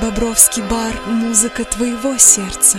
Бобровский бар — музыка твоего сердца.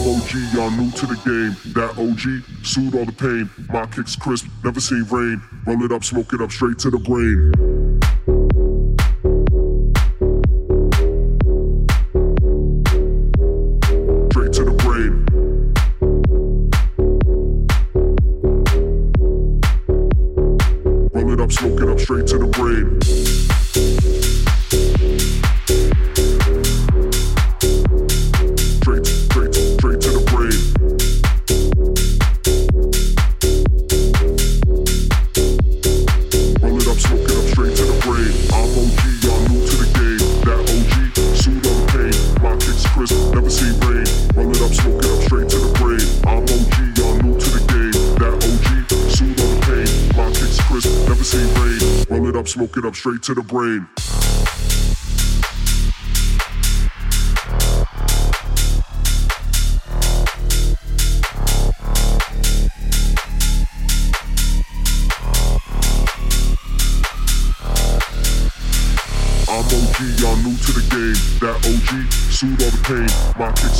OG, y'all new to the game. That OG, soothe all the pain. My kicks crisp, never seen rain. Roll it up, smoke it up, straight to the brain. straight to the to the brain.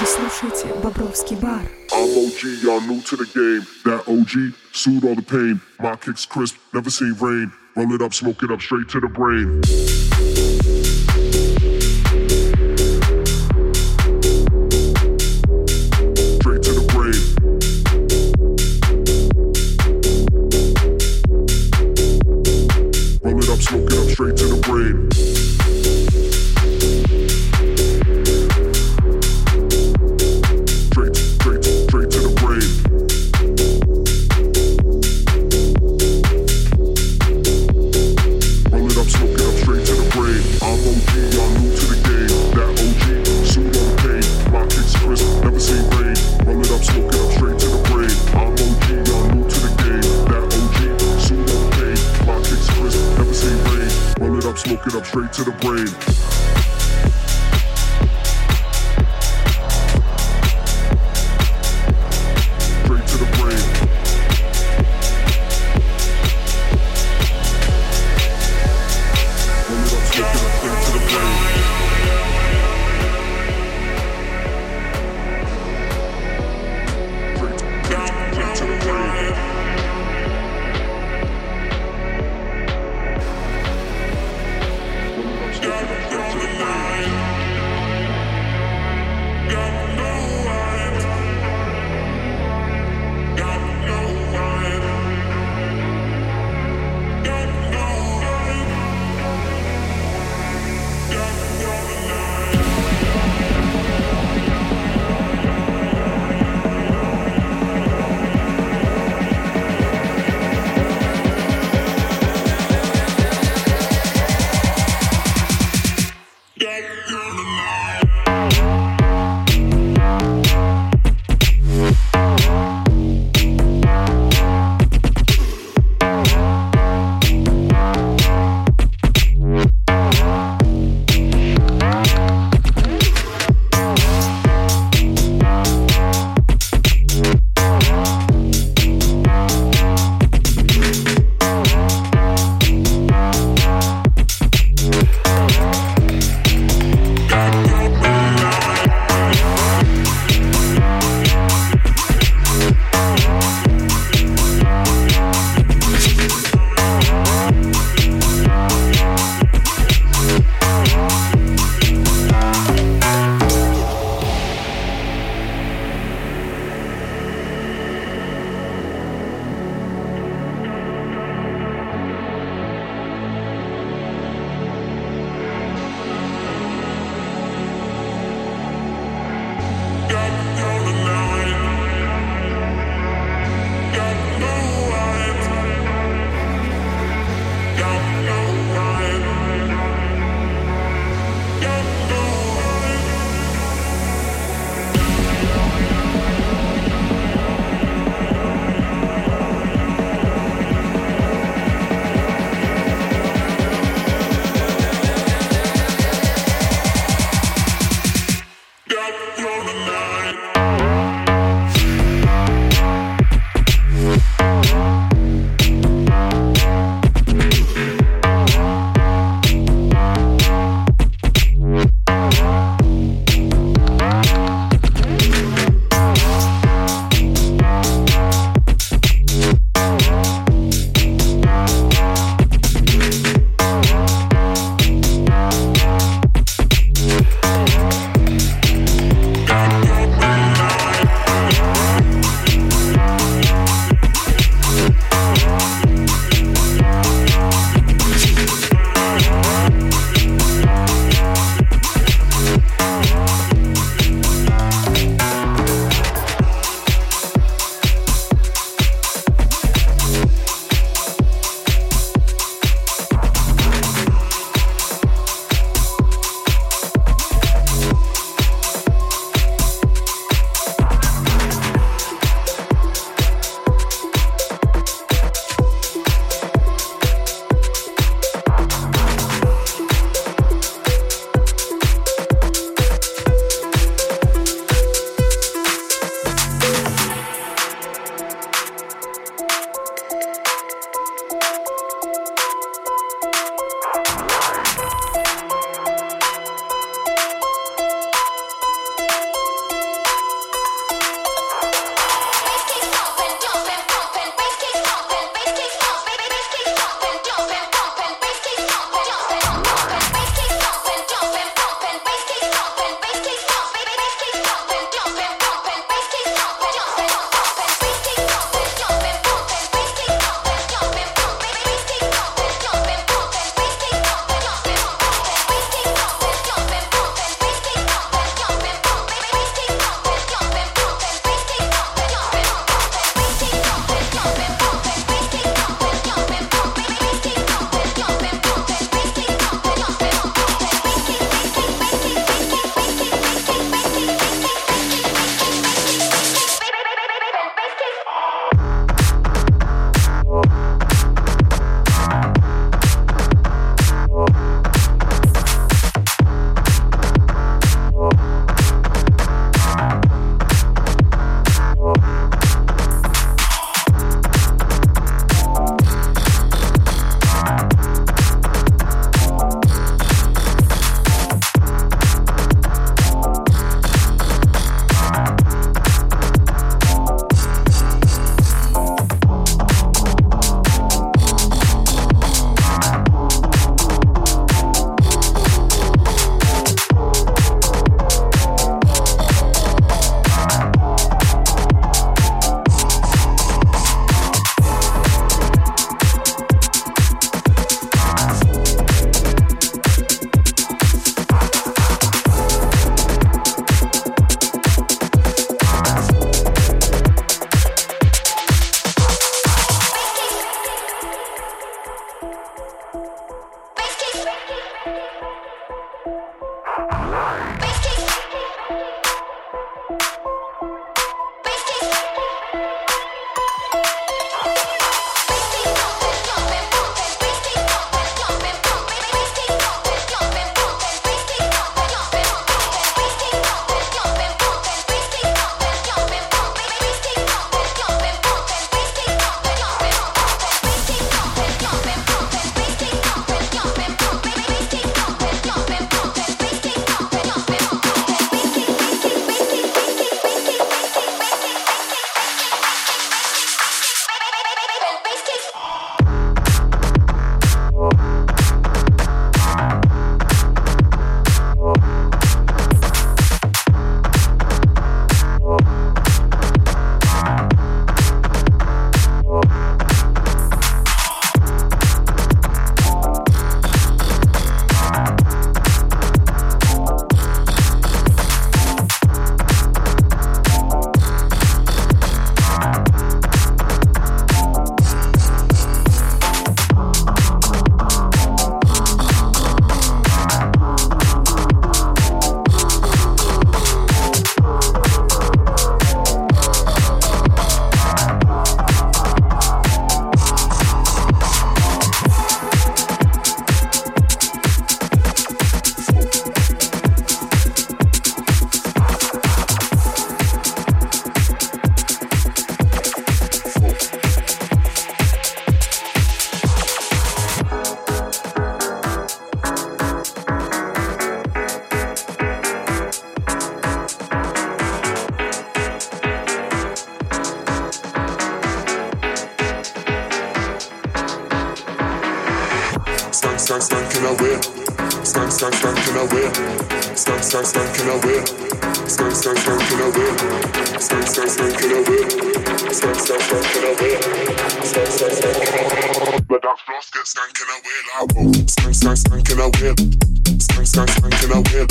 Вы слушаете Бобровский бар. I'm OG, y'all new to the game. That OG, suit all the pain. My kicks crisp, never seen rain. Roll it up, smoke it up straight to the brain.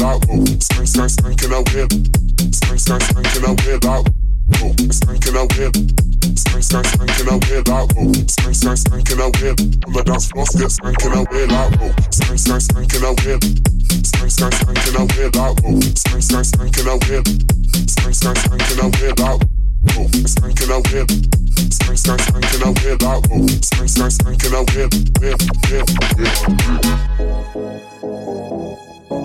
In a way like whoa. Stank, stank, stank in a way. Stank, stank, stank in a way like whoa. Stank in a way. Stank, stank, stank in a way like whoa. Stank, stank, stank in a way. On the dance floor, get stank in a way like whoa. Stank, stank, stank in a way. Stank, stank, stank in a way like whoa. Stank, stank, stank in a way. Stank, stank, stank in a way like whoa. Stank in a way. Stank, stank, stank in a way like whoa. Stank, stank, stank in a way. Way, way, Stank, Stank,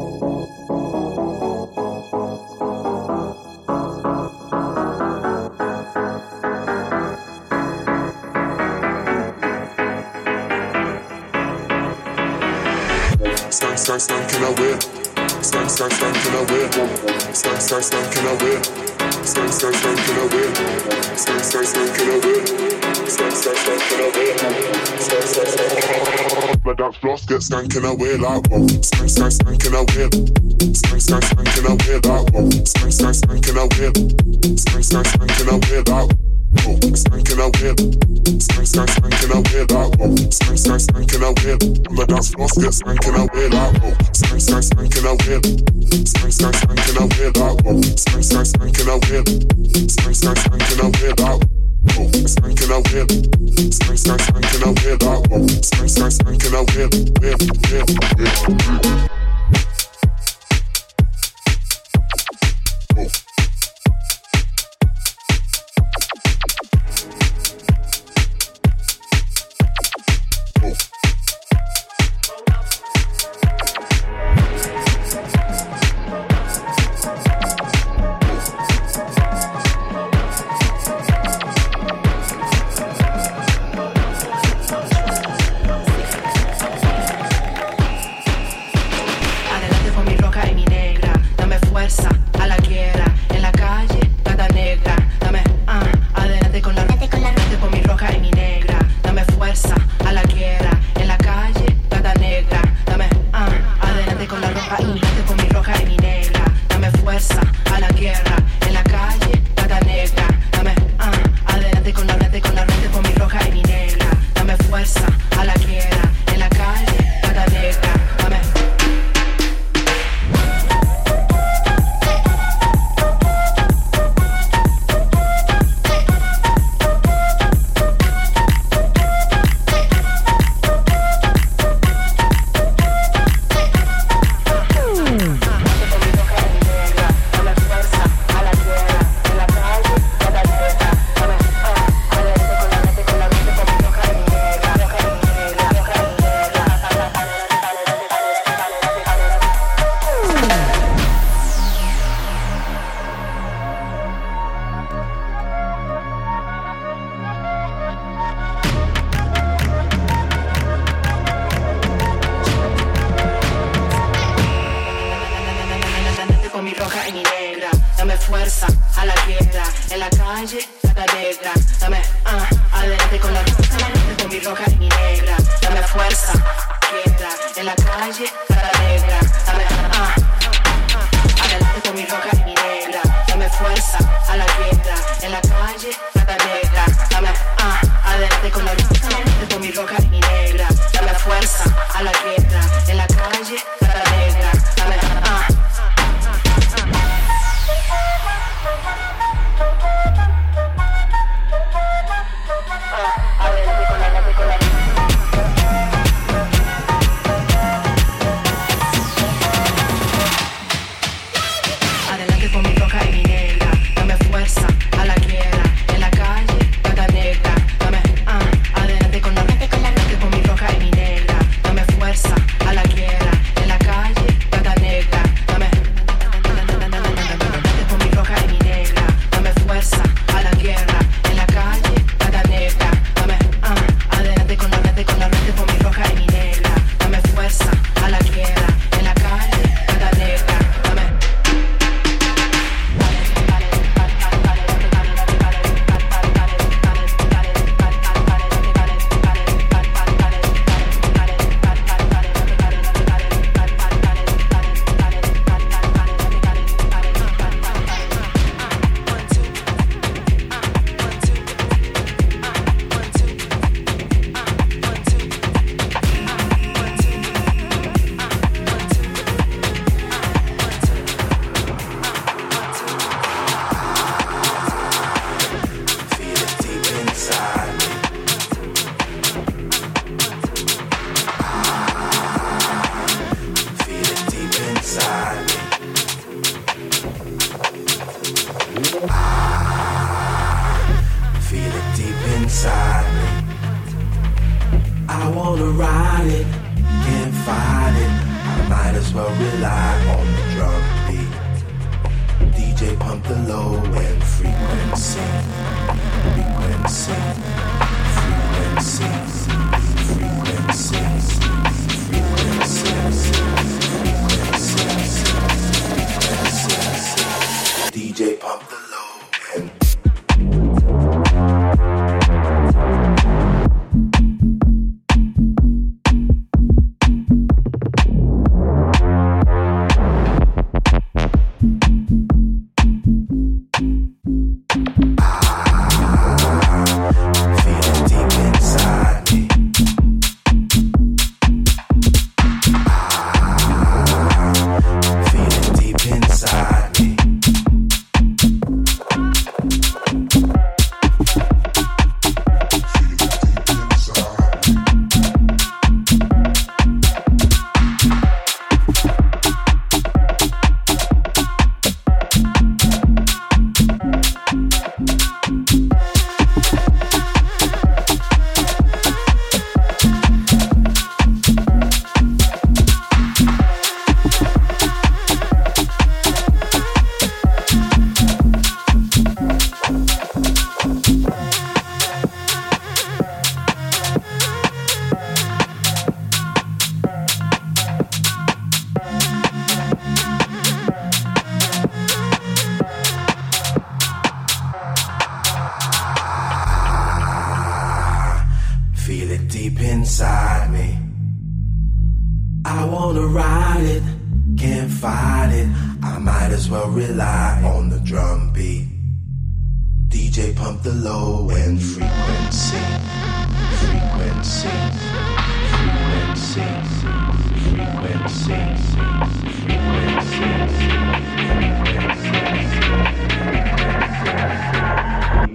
stank, stank in a way. Stank, stank, stank in a way. Stank, stank, stank in a way. But that floss get stank in a way like whoa. Stank, stank, stank in a way. Stank, stank, stank in a way like whoa. Stank, stank, stank in a way. Stank, stank, stank in a way like Stank in a way. Stank, stank, stank in a in a way. On the dance floor get stank in a way like whoa. Stank, stank, stank in a way. Stank, stank, stank in a way like whoa. Stank, stank, stank in a way. Stank, stank, stank in a way. Way, way, way. Adelante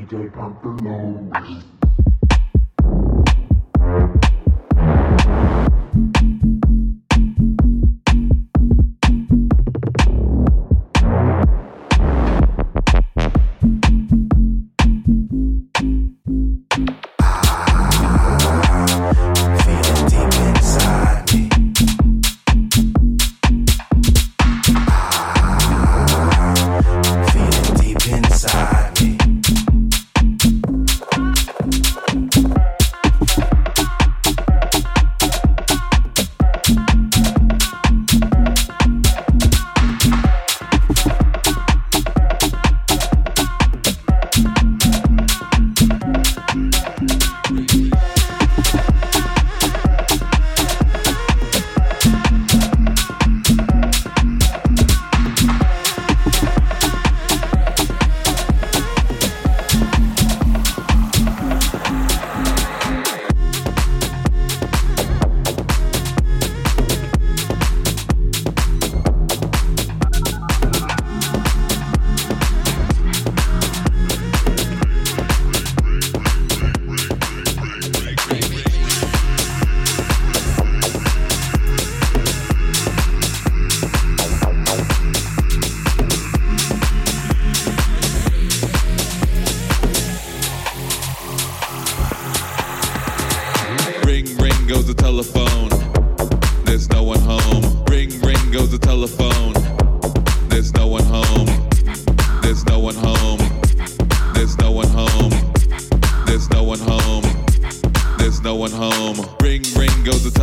DJ Pump the Low.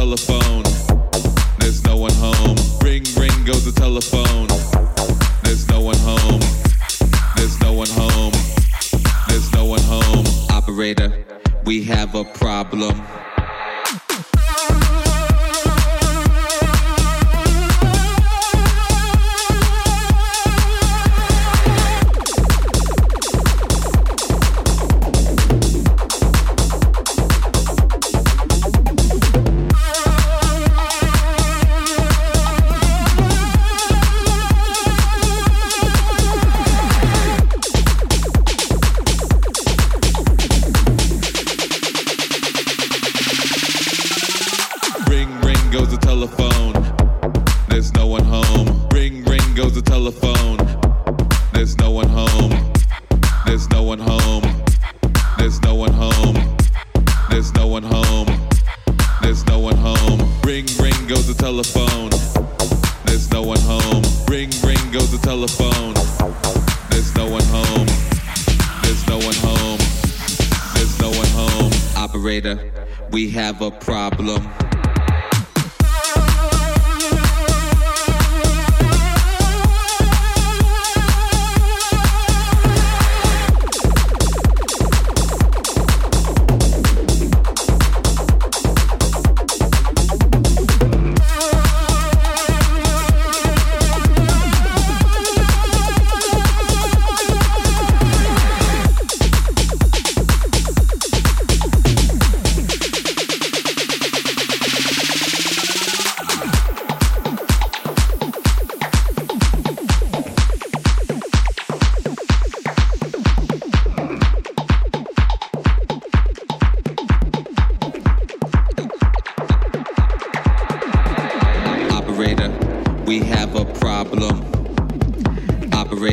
telephone. There's no one home. Ring, ring goes the telephone. There's no one home. There's no one home. There's no one home. Operator, we have a problem.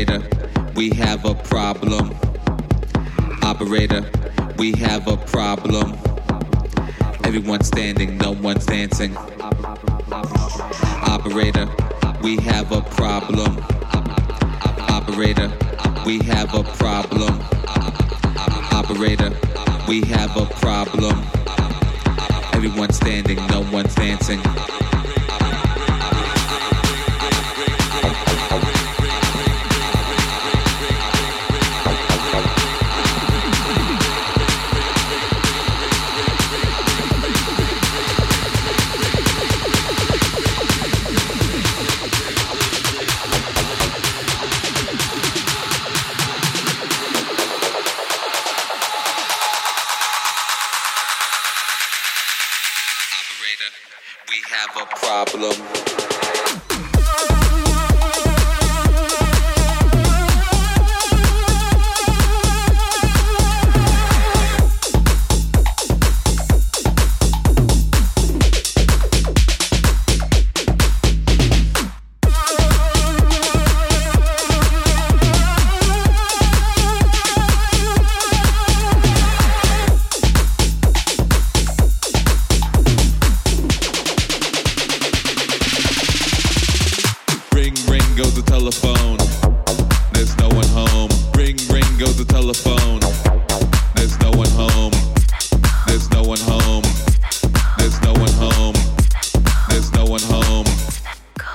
Operator, we have a problem. Operator, we have a problem. Everyone's standing, no one's dancing. Operator, we have a problem. Operator, we have a problem. Operator, we have a problem. Everyone's standing, no one's dancing.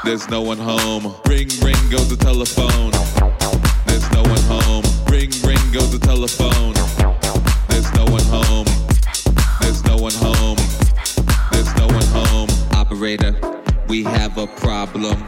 There's no one home. Ring, ring goes the telephone. There's no one home. Ring, ring goes the telephone. There's no one home. There's no one home. There's no one home. Operator, we have a problem.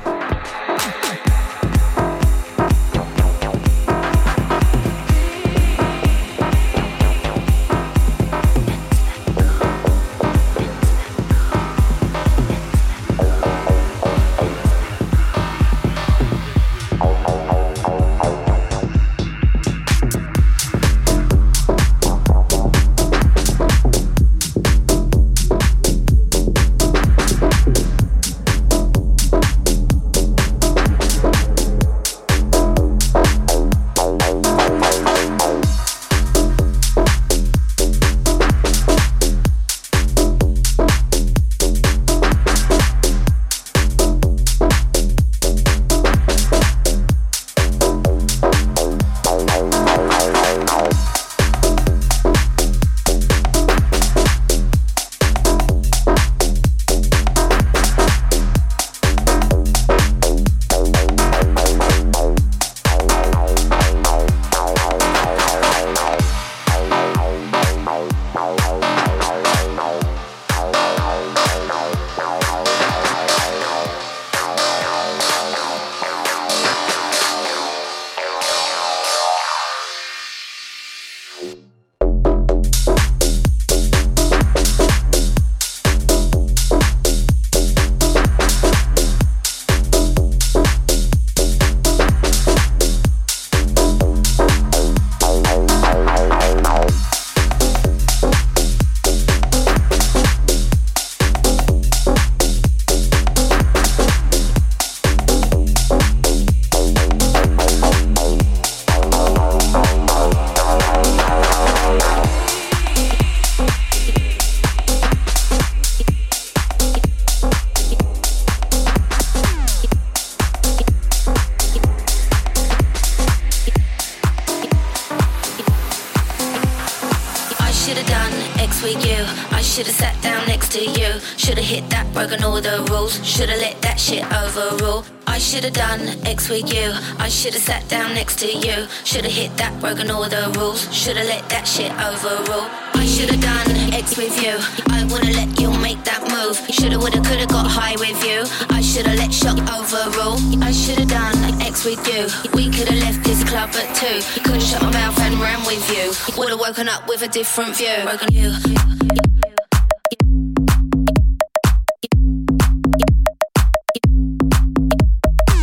Should've sat down next to you. Should've hit that, broken all the rules. Should've let that shit overrule. I should've done X with you. I would've let you make that move. Should've, would've, could've got high with you. I should've let shock overrule. I should've done X with you. We could've left this club at two. Could've shut my mouth and ran with you. Would've woken up with a different view. Broken you.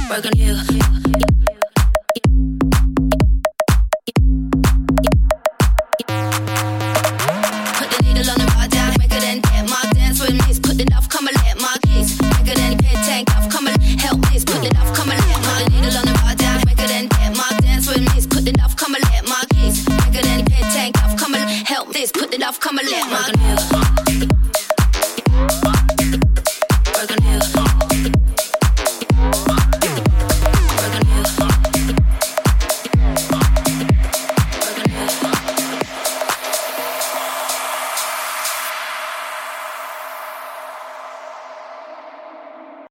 Broken you.